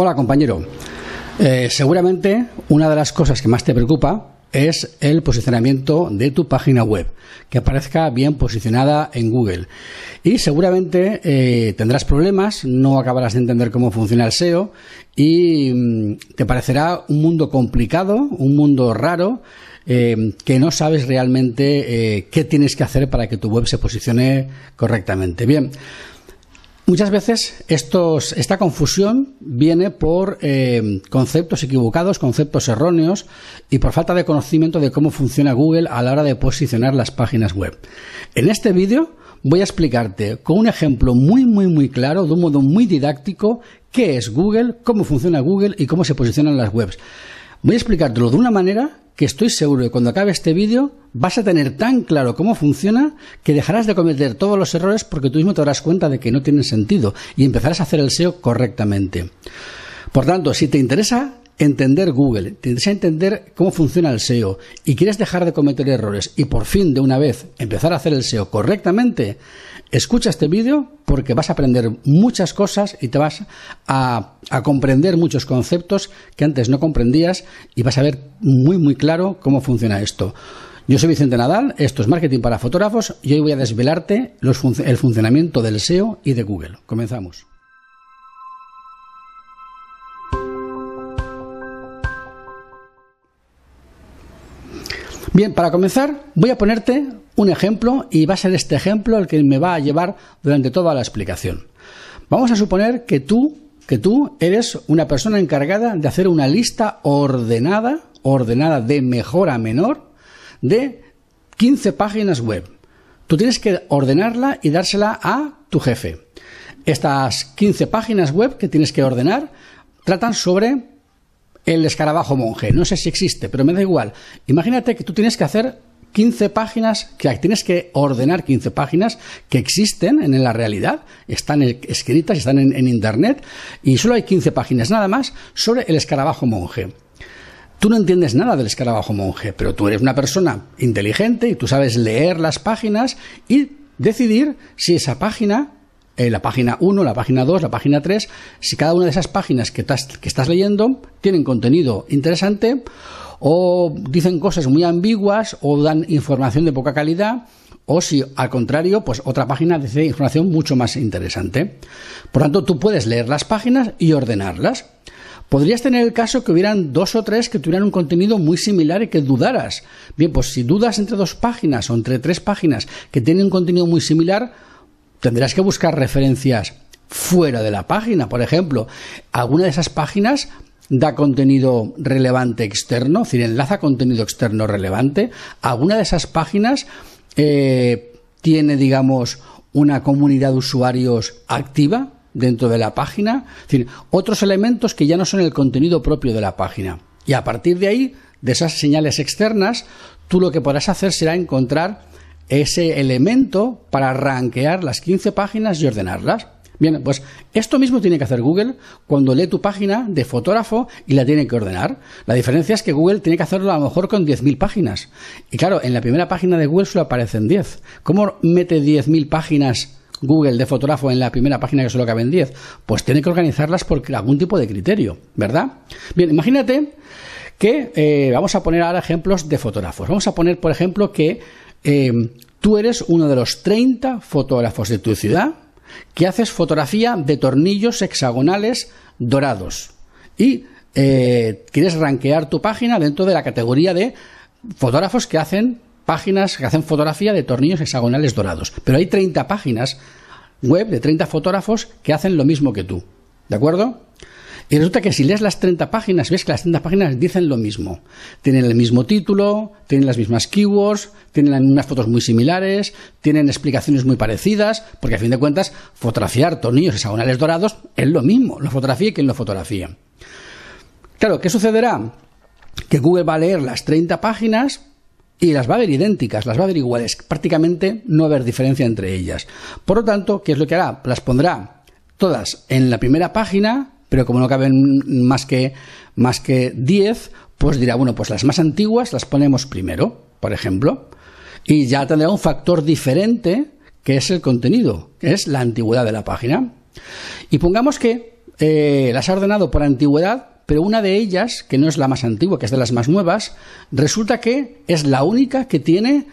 Hola compañero. Eh, seguramente una de las cosas que más te preocupa es el posicionamiento de tu página web, que aparezca bien posicionada en Google. Y seguramente eh, tendrás problemas, no acabarás de entender cómo funciona el SEO y mm, te parecerá un mundo complicado, un mundo raro, eh, que no sabes realmente qué tienes que hacer para que tu web se posicione correctamente. Bien. Muchas veces esta confusión viene por eh, conceptos equivocados, conceptos erróneos y por falta de conocimiento de cómo funciona Google a la hora de posicionar las páginas web. En este vídeo voy a explicarte con un ejemplo muy, muy, muy claro, de un modo muy didáctico, qué es Google, cómo funciona Google y cómo se posicionan las webs. Voy a explicártelo de una manera que estoy seguro que cuando acabe este vídeo vas a tener tan claro cómo funciona que dejarás de cometer todos los errores porque tú mismo te darás cuenta de que no tienen sentido y empezarás a hacer el SEO correctamente. Por tanto, si te interesa entender Google, te interesa entender cómo funciona el SEO y quieres dejar de cometer errores y por fin de una vez empezar a hacer el SEO correctamente, escucha este vídeo porque vas a aprender muchas cosas y te vas a, a, comprender muchos conceptos que antes no comprendías y vas a ver muy muy claro cómo funciona esto. Yo soy Vicente Nadal, esto es Marketing para Fotógrafos y hoy voy a desvelarte el funcionamiento del SEO y de Google. Comenzamos. Bien, para comenzar voy a ponerte un ejemplo y va a ser este ejemplo el que me va a llevar durante toda la explicación. Vamos a suponer que tú, que tú eres una persona encargada de hacer una lista ordenada, ordenada de mejor a menor, de 15 páginas web. Tú tienes que ordenarla y dársela a tu jefe. Estas 15 páginas web que tienes que ordenar tratan sobre el escarabajo monje. No sé si existe, pero me da igual. Imagínate que tú tienes que hacer 15 páginas, que tienes que ordenar 15 páginas que existen en la realidad, están escritas, están en, en Internet, y solo hay 15 páginas nada más sobre el escarabajo monje. Tú no entiendes nada del escarabajo monje, pero tú eres una persona inteligente y tú sabes leer las páginas y decidir si esa página eh, la página 1, la página 2, la página 3, si cada una de esas páginas que, que estás leyendo tienen contenido interesante o dicen cosas muy ambiguas o dan información de poca calidad o si al contrario, pues otra página dice información mucho más interesante. Por tanto, tú puedes leer las páginas y ordenarlas. Podrías tener el caso que hubieran dos o tres que tuvieran un contenido muy similar y que dudaras. Bien, pues si dudas entre dos páginas o entre tres páginas que tienen un contenido muy similar, tendrás que buscar referencias fuera de la página. Por ejemplo, alguna de esas páginas da contenido relevante externo, es decir, enlaza contenido externo relevante. Alguna de esas páginas eh, tiene, digamos, una comunidad de usuarios activa dentro de la página. Es decir, otros elementos que ya no son el contenido propio de la página. Y a partir de ahí, de esas señales externas, tú lo que podrás hacer será encontrar ese elemento para rankear las 15 páginas y ordenarlas. Bien, pues esto mismo tiene que hacer Google cuando lee tu página de fotógrafo y la tiene que ordenar. La diferencia es que Google tiene que hacerlo a lo mejor con 10.000 páginas. Y claro, en la primera página de Google solo aparecen 10. ¿Cómo mete 10.000 páginas Google de fotógrafo en la primera página que solo caben 10? Pues tiene que organizarlas por algún tipo de criterio, ¿verdad? Bien, imagínate que eh, vamos a poner ahora ejemplos de fotógrafos. Vamos a poner, por ejemplo, que eh, tú eres uno de los 30 fotógrafos de tu ciudad que haces fotografía de tornillos hexagonales dorados y eh, quieres rankear tu página dentro de la categoría de fotógrafos que hacen páginas que hacen fotografía de tornillos hexagonales dorados. Pero hay 30 páginas web de 30 fotógrafos que hacen lo mismo que tú. ¿De acuerdo? Y resulta que si lees las 30 páginas, ves que las 30 páginas dicen lo mismo. Tienen el mismo título, tienen las mismas keywords, tienen unas fotos muy similares, tienen explicaciones muy parecidas, porque a fin de cuentas, fotografiar tornillos hexagonales dorados es lo mismo, lo fotografía quien lo fotografía. Claro, ¿qué sucederá? Que Google va a leer las 30 páginas y las va a ver idénticas, las va a ver iguales, prácticamente no va a haber diferencia entre ellas. Por lo tanto, ¿qué es lo que hará? Las pondrá todas en la primera página pero como no caben más que, más que 10, pues dirá, bueno, pues las más antiguas las ponemos primero, por ejemplo, y ya tendrá un factor diferente que es el contenido, que es la antigüedad de la página. Y pongamos que eh, las ha ordenado por antigüedad, pero una de ellas, que no es la más antigua, que es de las más nuevas, resulta que es la única que tiene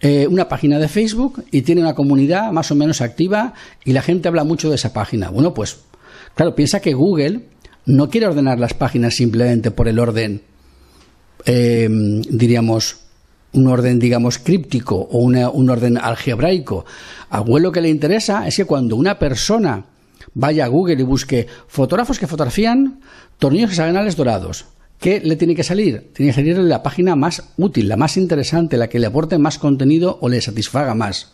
eh, una página de Facebook y tiene una comunidad más o menos activa y la gente habla mucho de esa página. Bueno, pues claro, piensa que Google no quiere ordenar las páginas simplemente por el orden, eh, diríamos, un orden, digamos, críptico o un orden algebraico. A Google lo que le interesa es que cuando una persona vaya a Google y busque fotógrafos que fotografían tornillos hexagonales dorados, ¿qué le tiene que salir? Tiene que salir la página más útil, la más interesante, la que le aporte más contenido o le satisfaga más.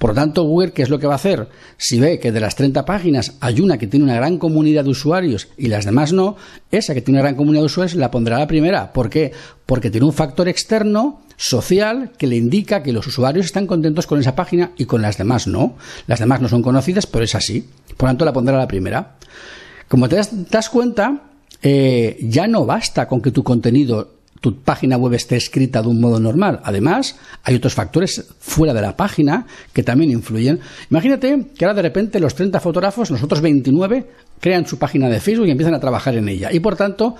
Por lo tanto, Google, ¿qué es lo que va a hacer? Si ve que de las 30 páginas hay una que tiene una gran comunidad de usuarios y las demás no, esa que tiene una gran comunidad de usuarios la pondrá la primera. ¿Por qué? Porque tiene un factor externo social que le indica que los usuarios están contentos con esa página y con las demás no. Las demás no son conocidas, pero es así. Por lo tanto, la pondrá la primera. Como te das, cuenta, eh, ya no basta con que tu contenido tu página web esté escrita de un modo normal. Además, hay otros factores fuera de la página que también influyen. Imagínate que ahora de repente los 30 fotógrafos, los otros 29, crean su página de Facebook y empiezan a trabajar en ella. Y por tanto,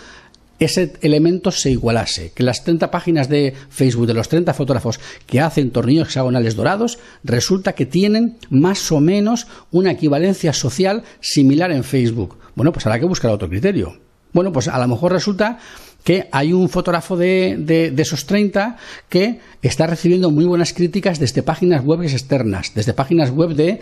ese elemento se igualase, que las 30 páginas de Facebook de los 30 fotógrafos que hacen tornillos hexagonales dorados, resulta que tienen más o menos una equivalencia social similar en Facebook. Bueno, pues habrá que buscar otro criterio. Bueno, pues a lo mejor resulta que hay un fotógrafo de, de, esos 30 que está recibiendo muy buenas críticas desde páginas web externas, desde páginas web de,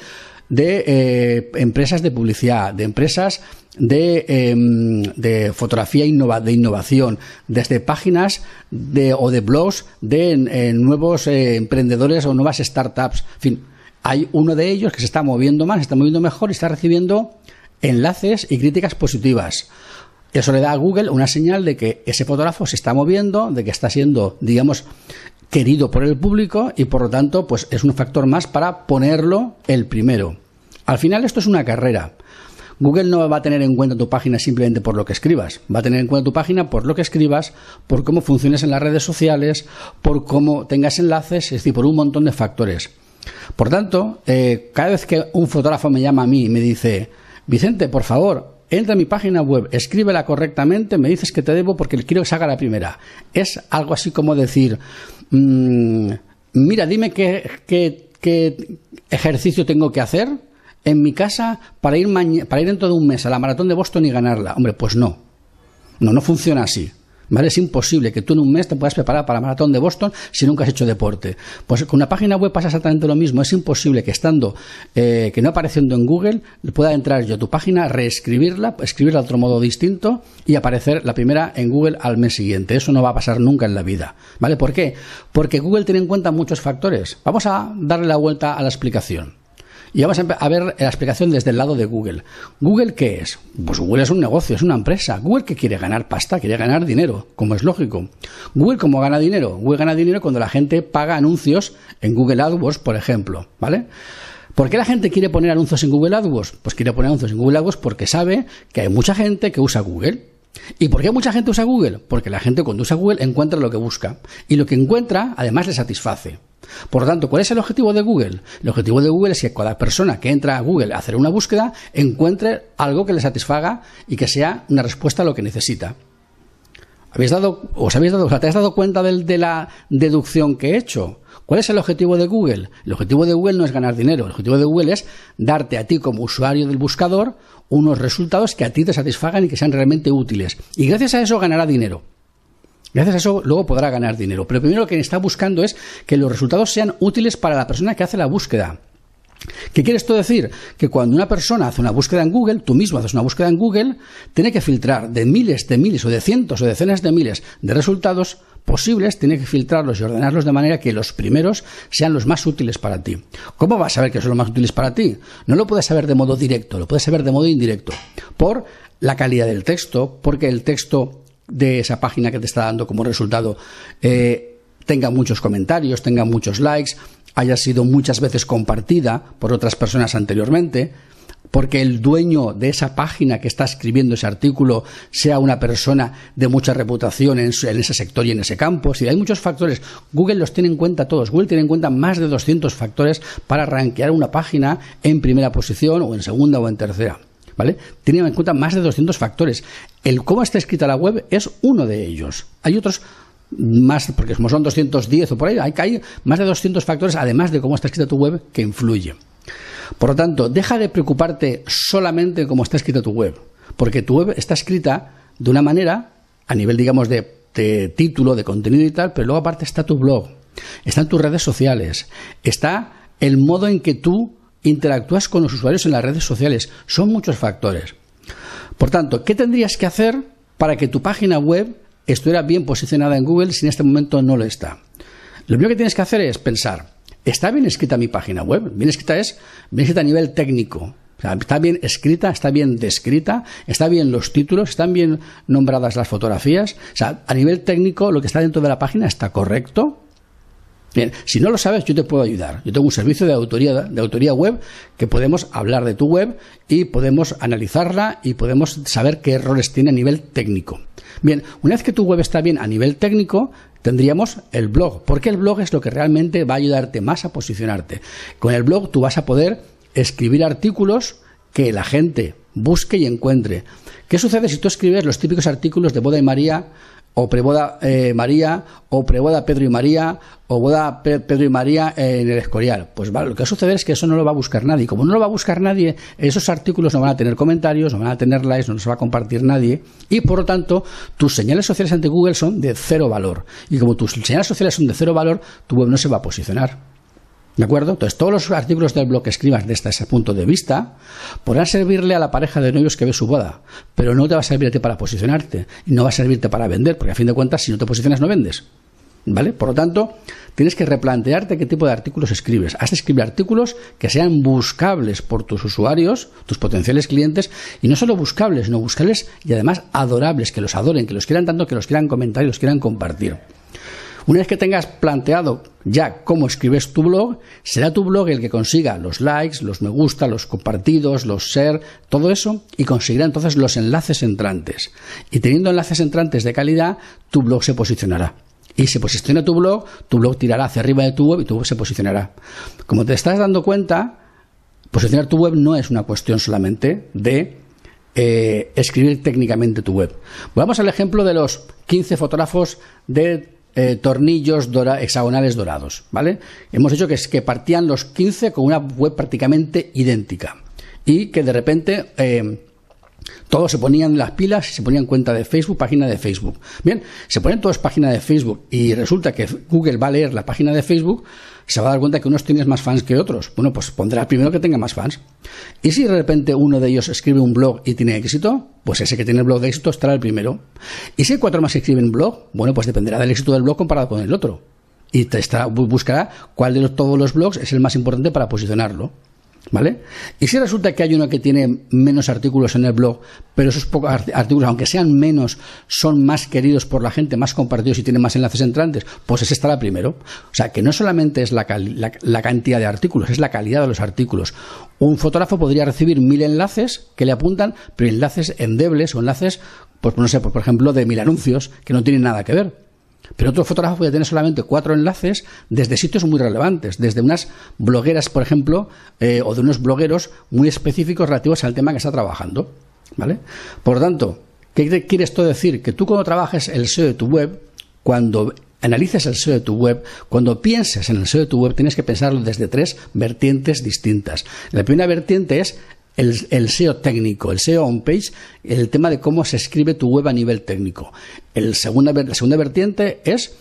de eh, empresas de publicidad, de empresas de, em, de fotografía de innovación, desde páginas de, o de blogs de nuevos eh, emprendedores o nuevas startups. En fin, hay uno de ellos que se está moviendo más, se está moviendo mejor y está recibiendo enlaces y críticas positivas. Eso le da a Google una señal de que ese fotógrafo se está moviendo, de que está siendo, digamos, querido por el público y por lo tanto, pues es un factor más para ponerlo el primero. Al final esto es una carrera. Google no va a tener en cuenta tu página simplemente por lo que escribas, va a tener en cuenta tu página por lo que escribas, por cómo funciones en las redes sociales, por cómo tengas enlaces, es decir, por un montón de factores. Por tanto, eh, cada vez que un fotógrafo me llama a mí y me dice, Vicente, por favor, entra a mi página web, escríbela correctamente, me dices que te debo porque quiero que se haga la primera. Es algo así como decir, mm, mira, dime qué, ejercicio tengo que hacer en mi casa para ir, para ir dentro de un mes a la maratón de Boston y ganarla. Hombre, pues no. No, no funciona así. ¿Vale? Es imposible que tú en un mes te puedas preparar para la maratón de Boston si nunca has hecho deporte. Pues con una página web pasa exactamente lo mismo. Es imposible que estando, eh, que no apareciendo en Google, pueda entrar yo a tu página, reescribirla, escribirla de otro modo distinto y aparecer la primera en Google al mes siguiente. Eso no va a pasar nunca en la vida. ¿Vale? ¿Por qué? Porque Google tiene en cuenta muchos factores. Vamos a darle la vuelta a la explicación. Y vamos a ver la explicación desde el lado de Google. ¿Google qué es? Pues Google es un negocio, es una empresa. ¿Google qué quiere ganar pasta? Quiere ganar dinero, como es lógico. ¿Google cómo gana dinero? Google gana dinero cuando la gente paga anuncios en Google AdWords, por ejemplo. ¿Vale? ¿Por qué la gente quiere poner anuncios en Google AdWords? Pues quiere poner anuncios en Google AdWords porque sabe que hay mucha gente que usa Google. ¿Y por qué mucha gente usa Google? Porque la gente cuando usa Google encuentra lo que busca. Y lo que encuentra, además, le satisface. Por lo tanto, ¿cuál es el objetivo de Google? El objetivo de Google es que cada persona que entra a Google a hacer una búsqueda encuentre algo que le satisfaga y que sea una respuesta a lo que necesita. ¿Habéis dado, os habéis dado, ¿Te has dado cuenta de, la deducción que he hecho? ¿Cuál es el objetivo de Google? El objetivo de Google no es ganar dinero, el objetivo de Google es darte a ti como usuario del buscador unos resultados que a ti te satisfagan y que sean realmente útiles. Y gracias a eso ganará dinero. Gracias a eso luego podrá ganar dinero. Pero primero lo que está buscando es que los resultados sean útiles para la persona que hace la búsqueda. ¿Qué quiere esto decir? Que cuando una persona hace una búsqueda en Google, tú mismo haces una búsqueda en Google, tiene que filtrar de miles de miles o de cientos o decenas de miles de resultados posibles, tiene que filtrarlos y ordenarlos de manera que los primeros sean los más útiles para ti. ¿Cómo vas a saber que son los más útiles para ti? No lo puedes saber de modo directo, lo puedes saber de modo indirecto. Por la calidad del texto, porque el texto de esa página que te está dando como resultado eh, tenga muchos comentarios, tenga muchos likes, haya sido muchas veces compartida por otras personas anteriormente, porque el dueño de esa página que está escribiendo ese artículo sea una persona de mucha reputación en, ese sector y en ese campo. Si hay muchos factores, Google los tiene en cuenta todos. Google tiene en cuenta más de 200 factores para rankear una página en primera posición o en segunda o en tercera. ¿Vale? Tiene en cuenta más de 200 factores. El cómo está escrita la web es uno de ellos. Hay otros más, porque como son 210 o por ahí, hay, hay más de 200 factores, además de cómo está escrita tu web, que influyen. Por lo tanto, deja de preocuparte solamente de cómo está escrita tu web, porque tu web está escrita de una manera, a nivel, digamos, de, de título, de contenido y tal, pero luego aparte está tu blog, están tus redes sociales, está el modo en que tú interactúas con los usuarios en las redes sociales. Son muchos factores. Por tanto, ¿qué tendrías que hacer para que tu página web estuviera bien posicionada en Google si en este momento no lo está? Lo primero que tienes que hacer es pensar, ¿está bien escrita mi página web? Bien escrita es, bien escrita a nivel técnico. está bien escrita, está bien descrita, está bien los títulos, están bien nombradas las fotografías. O sea, a nivel técnico, lo que está dentro de la página está correcto. Bien, si no lo sabes, yo te puedo ayudar. Yo tengo un servicio de autoría, de autoría web que podemos hablar de tu web y podemos analizarla y podemos saber qué errores tiene a nivel técnico. Bien, una vez que tu web está bien a nivel técnico, tendríamos el blog, porque el blog es lo que realmente va a ayudarte más a posicionarte. Con el blog tú vas a poder escribir artículos que la gente busque y encuentre. ¿Qué sucede si tú escribes los típicos artículos de Boda y María o preboda eh, María, o preboda Pedro y María, o boda Pedro y María en el Escorial. Pues vale, lo que va a suceder es que eso no lo va a buscar nadie. Como no lo va a buscar nadie, esos artículos no van a tener comentarios, no van a tener likes, no se va a compartir nadie, y por lo tanto, tus señales sociales ante Google son de cero valor. Y como tus señales sociales son de cero valor, tu web no se va a posicionar. ¿De acuerdo? Entonces, todos los artículos del blog que escribas desde ese punto de vista podrán servirle a la pareja de novios que ve su boda, pero no te va a servirte para posicionarte y no va a servirte para vender, porque a fin de cuentas, si no te posicionas, no vendes. ¿Vale? Por lo tanto, tienes que replantearte qué tipo de artículos escribes. Has de escribir artículos que sean buscables por tus usuarios, tus potenciales clientes, y no solo buscables, sino buscables y además adorables, que los adoren, que los quieran tanto, que los quieran comentar y los quieran compartir. Una vez que tengas planteado ya cómo escribes tu blog, será tu blog el que consiga los likes, los me gusta, los compartidos, los share, todo eso, y conseguirá entonces los enlaces entrantes. Y teniendo enlaces entrantes de calidad, tu blog se posicionará. Y si posiciona tu blog, tu blog tirará hacia arriba de tu web y tu web se posicionará. Como te estás dando cuenta, posicionar tu web no es una cuestión solamente de eh, escribir técnicamente tu web. Vamos al ejemplo de los 15 fotógrafos de eh, tornillos hexagonales dorados, ¿vale? Hemos dicho que, que partían los 15 con una web prácticamente idéntica y que de repente eh, todos se ponían las pilas y se ponían cuenta de Facebook, página de Facebook. Bien, se ponen todos página de Facebook y resulta que Google va a leer la página de Facebook, se va a dar cuenta que unos tienes más fans que otros. Bueno, pues pondrá primero que tenga más fans. Y si de repente uno de ellos escribe un blog y tiene éxito, pues ese que tiene el blog de éxito estará el primero. Y si hay cuatro más que escriben blog, bueno, pues dependerá del éxito del blog comparado con el otro. Y te buscará cuál de todos los blogs es el más importante para posicionarlo. ¿Vale? Y si resulta que hay uno que tiene menos artículos en el blog, pero esos pocos artículos, aunque sean menos, son más queridos por la gente, más compartidos y tienen más enlaces entrantes, pues ese estará primero. O sea, que no solamente es la, la, cantidad de artículos, es la calidad de los artículos. Un fotógrafo podría recibir mil enlaces que le apuntan, pero enlaces endebles o enlaces, pues no sé, por ejemplo, de mil anuncios que no tienen nada que ver. Pero otro fotógrafo puede tener solamente cuatro enlaces desde sitios muy relevantes, desde unas blogueras, por ejemplo, eh, o de unos blogueros muy específicos relativos al tema que está trabajando. ¿Vale? Por lo tanto, ¿qué quiere esto decir? Que tú cuando trabajes el SEO de tu web, cuando analices el SEO de tu web, cuando pienses en el SEO de tu web, tienes que pensarlo desde tres vertientes distintas. La primera vertiente es el, SEO técnico, el SEO on page, el tema de cómo se escribe tu web a nivel técnico. El segunda, la segunda vertiente es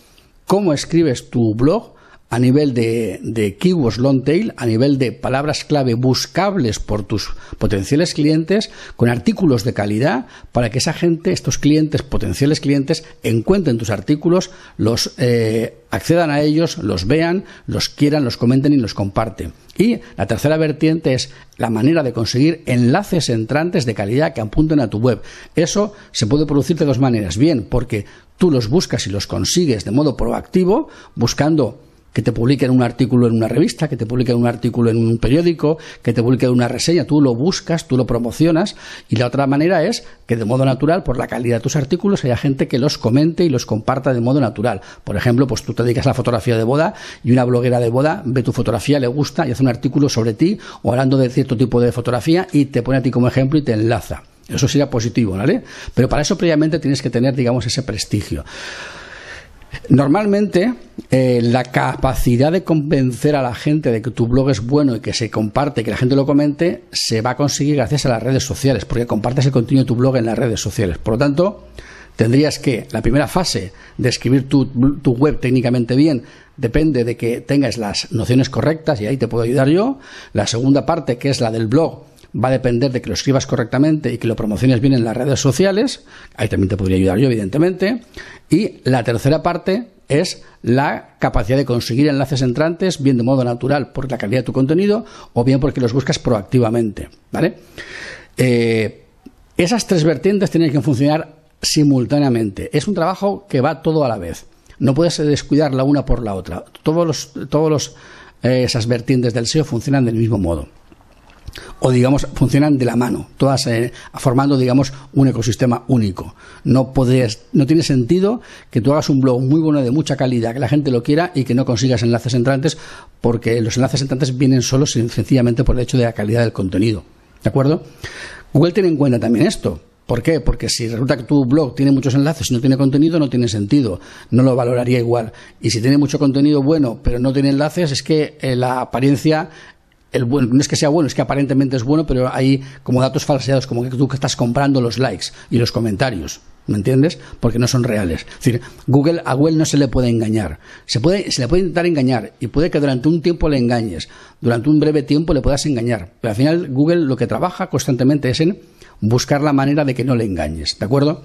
cómo escribes tu blog a nivel de, keywords long tail, a nivel de palabras clave buscables por tus potenciales clientes, con artículos de calidad, para que esa gente, estos clientes, potenciales clientes, encuentren tus artículos, los eh, accedan a ellos, los vean, los quieran, los comenten y los comparten. Y la tercera vertiente es la manera de conseguir enlaces entrantes de calidad que apunten a tu web. Eso se puede producir de dos maneras. Bien, porque tú los buscas y los consigues de modo proactivo, buscando que te publiquen un artículo en una revista, que te publiquen un artículo en un periódico, que te publiquen una reseña, tú lo buscas, tú lo promocionas y la otra manera es que de modo natural, por la calidad de tus artículos, haya gente que los comente y los comparta de modo natural. Por ejemplo, pues tú te dedicas a la fotografía de boda y una bloguera de boda ve tu fotografía, le gusta y hace un artículo sobre ti o hablando de cierto tipo de fotografía y te pone a ti como ejemplo y te enlaza. Eso sería positivo, ¿vale? Pero para eso previamente tienes que tener, digamos, ese prestigio. Normalmente, eh, la capacidad de convencer a la gente de que tu blog es bueno y que se comparte, que la gente lo comente, se va a conseguir gracias a las redes sociales, porque compartes el contenido de tu blog en las redes sociales. Por lo tanto, tendrías que, la primera fase de escribir tu, tu, web técnicamente bien depende de que tengas las nociones correctas y ahí te puedo ayudar yo. La segunda parte, que es la del blog, va a depender de que lo escribas correctamente y que lo promociones bien en las redes sociales. Ahí también te podría ayudar yo, evidentemente. Y la tercera parte es la capacidad de conseguir enlaces entrantes, bien de modo natural por la calidad de tu contenido o bien porque los buscas proactivamente. ¿vale? Eh, esas tres vertientes tienen que funcionar simultáneamente. Es un trabajo que va todo a la vez. No puedes descuidar la una por la otra. Todos los, todos los, eh, esas vertientes del SEO funcionan del mismo modo o digamos funcionan de la mano, todas eh, formando digamos un ecosistema único. No puedes, no tiene sentido que tú hagas un blog muy bueno de mucha calidad, que la gente lo quiera y que no consigas enlaces entrantes porque los enlaces entrantes vienen solo sencillamente por el hecho de la calidad del contenido. ¿De acuerdo? Google tiene en cuenta también esto. ¿Por qué? Porque si resulta que tu blog tiene muchos enlaces y no tiene contenido, no tiene sentido. No lo valoraría igual. Y si tiene mucho contenido bueno, pero no tiene enlaces, es que eh, la apariencia el no es que sea bueno, es que aparentemente es bueno, pero hay como datos falseados, como que tú estás comprando los likes y los comentarios. ¿Me entiendes? Porque no son reales. Es decir, Google, a Google no se le puede engañar. Se, puede, se le puede intentar engañar y puede que durante un tiempo le engañes. Durante un breve tiempo le puedas engañar. Pero al final Google lo que trabaja constantemente es en buscar la manera de que no le engañes. ¿De acuerdo?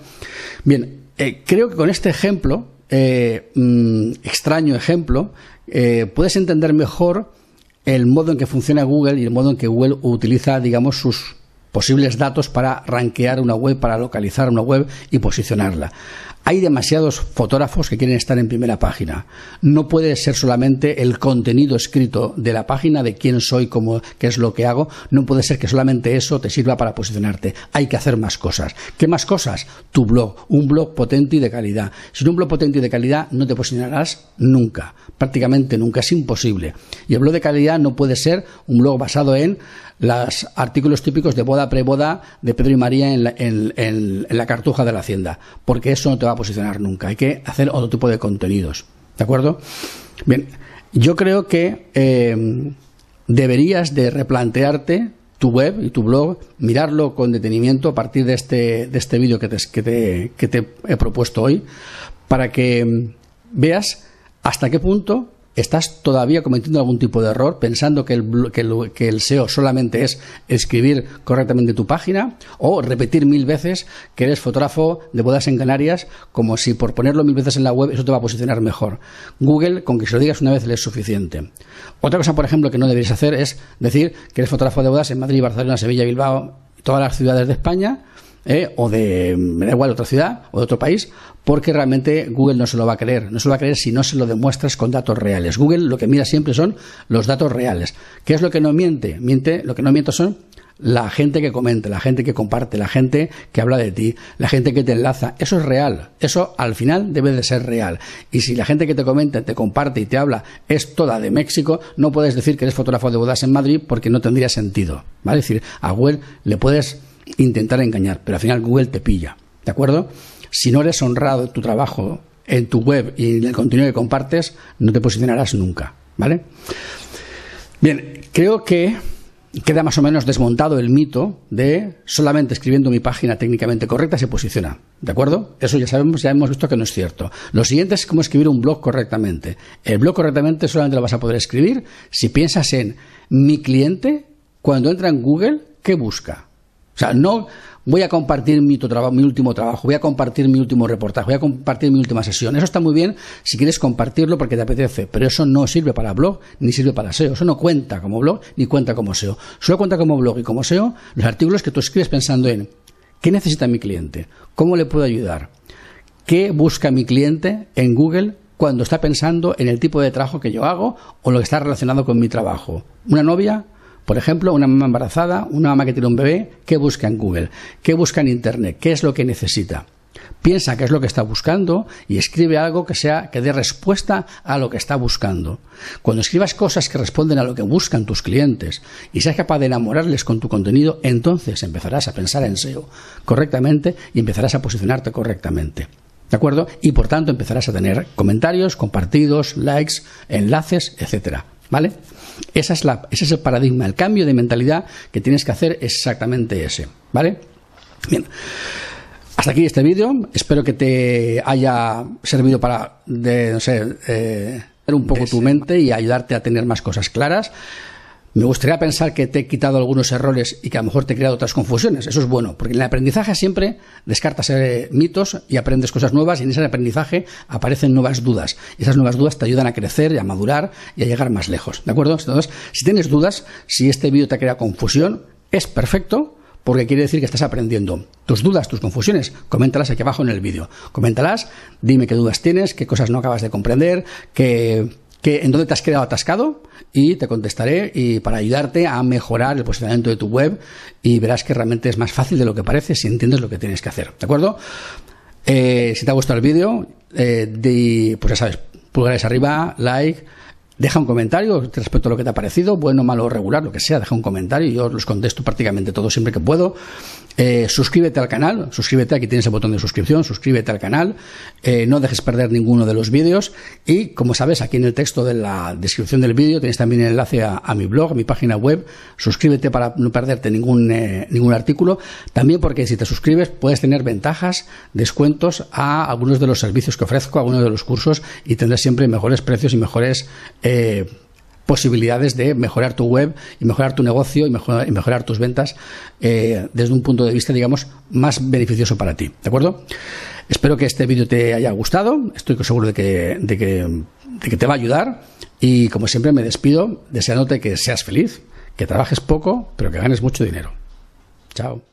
Bien, eh, creo que con este ejemplo, eh, mm, extraño ejemplo, eh, puedes entender mejor el modo en que funciona Google y el modo en que Google utiliza, digamos, sus posibles datos para rankear una web, para localizar una web y posicionarla. Hay demasiados fotógrafos que quieren estar en primera página. No puede ser solamente el contenido escrito de la página de quién soy, cómo, qué es lo que hago. No puede ser que solamente eso te sirva para posicionarte. Hay que hacer más cosas. ¿Qué más cosas? Tu blog. Un blog potente y de calidad. Sin un blog potente y de calidad no te posicionarás nunca. Prácticamente nunca. Es imposible. Y el blog de calidad no puede ser un blog basado en los artículos típicos de boda, preboda de Pedro y María en la, en la cartuja de la hacienda. Porque eso no te va posicionar nunca. Hay que hacer otro tipo de contenidos. ¿De acuerdo? Bien, yo creo que eh, deberías de replantearte tu web y tu blog, mirarlo con detenimiento a partir de este, de este vídeo que te, que, te, que te he propuesto hoy, para que veas hasta qué punto estás todavía cometiendo algún tipo de error pensando que el, que, el, SEO solamente es escribir correctamente tu página o repetir mil veces que eres fotógrafo de bodas en Canarias como si por ponerlo mil veces en la web eso te va a posicionar mejor. Google, con que se lo digas una vez le es suficiente. Otra cosa, por ejemplo, que no deberías hacer es decir que eres fotógrafo de bodas en Madrid, Barcelona, Sevilla, Bilbao, todas las ciudades de España ¿eh? o de, me da igual, otra ciudad o de otro país, porque realmente Google no se lo va a creer. No se lo va a creer si no se lo demuestras con datos reales. Google lo que mira siempre son los datos reales. ¿Qué es lo que no miente? Miente, lo que no miente son la gente que comenta, la gente que comparte, la gente que habla de ti, la gente que te enlaza. Eso es real. Eso al final debe de ser real. Y si la gente que te comenta, te comparte y te habla es toda de México, no puedes decir que eres fotógrafo de bodas en Madrid porque no tendría sentido. ¿Vale? Es decir, a Google le puedes intentar engañar, pero al final Google te pilla, ¿de acuerdo? Si no eres honrado en tu trabajo, en tu web y en el contenido que compartes, no te posicionarás nunca, ¿vale? Bien, creo que queda más o menos desmontado el mito de solamente escribiendo mi página técnicamente correcta se posiciona. ¿De acuerdo? Eso ya sabemos, ya hemos visto que no es cierto. Lo siguiente es cómo escribir un blog correctamente. El blog correctamente solamente lo vas a poder escribir si piensas en mi cliente, cuando entra en Google, ¿qué busca? O sea, no voy a compartir mi, mi, último trabajo, voy a compartir mi último reportaje, voy a compartir mi última sesión. Eso está muy bien si quieres compartirlo porque te apetece, pero eso no sirve para blog ni sirve para SEO. Eso no cuenta como blog ni cuenta como SEO. Solo cuenta como blog y como SEO los artículos que tú escribes pensando en qué necesita mi cliente, cómo le puedo ayudar, qué busca mi cliente en Google cuando está pensando en el tipo de trabajo que yo hago o lo que está relacionado con mi trabajo. Una novia, por ejemplo, una mamá embarazada, una mamá que tiene un bebé, ¿qué busca en Google? ¿Qué busca en Internet? ¿Qué es lo que necesita? Piensa qué es lo que está buscando y escribe algo que sea que dé respuesta a lo que está buscando. Cuando escribas cosas que responden a lo que buscan tus clientes y seas capaz de enamorarles con tu contenido, entonces empezarás a pensar en SEO correctamente y empezarás a posicionarte correctamente. ¿De acuerdo? Y por tanto empezarás a tener comentarios, compartidos, likes, enlaces, etcétera. ¿Vale? Esa es la, ese es el paradigma. El cambio de mentalidad que tienes que hacer es exactamente ese. ¿Vale? Bien. Hasta aquí este vídeo. Espero que te haya servido para, de, no sé, eh, un poco tu mente y ayudarte a tener más cosas claras. Me gustaría pensar que te he quitado algunos errores y que a lo mejor te he creado otras confusiones. Eso es bueno, porque en el aprendizaje siempre descartas eh, mitos y aprendes cosas nuevas y en ese aprendizaje aparecen nuevas dudas. Y esas nuevas dudas te ayudan a crecer y a madurar y a llegar más lejos. ¿De acuerdo? Entonces, si tienes dudas, si este vídeo te ha creado confusión, es perfecto porque quiere decir que estás aprendiendo. Tus dudas, tus confusiones, coméntalas aquí abajo en el vídeo. Coméntalas, dime qué dudas tienes, qué cosas no acabas de comprender, qué, en dónde te has quedado atascado y te contestaré y para ayudarte a mejorar el posicionamiento de tu web y verás que realmente es más fácil de lo que parece si entiendes lo que tienes que hacer. ¿De acuerdo? Eh, si te ha gustado el vídeo, eh, pues ya sabes, pulgares arriba, like Deja un comentario respecto a lo que te ha parecido, bueno, malo, regular, lo que sea, deja un comentario yo los contesto prácticamente todo siempre que puedo. Eh, suscríbete al canal, suscríbete, aquí tienes el botón de suscripción, suscríbete al canal, eh, no dejes perder ninguno de los vídeos y como sabes aquí en el texto de la descripción del vídeo tenéis también el enlace a, mi blog, a mi página web, suscríbete para no perderte ningún, eh, ningún artículo, también porque si te suscribes puedes tener ventajas, descuentos a algunos de los servicios que ofrezco, a algunos de los cursos y tendrás siempre mejores precios y mejores posibilidades de mejorar tu web y mejorar tu negocio y mejorar, tus ventas eh, desde un punto de vista, digamos, más beneficioso para ti. ¿De acuerdo? Espero que este vídeo te haya gustado. Estoy seguro de que, de que, de que te va a ayudar. Y como siempre me despido deseándote que seas feliz, que trabajes poco, pero que ganes mucho dinero. Chao.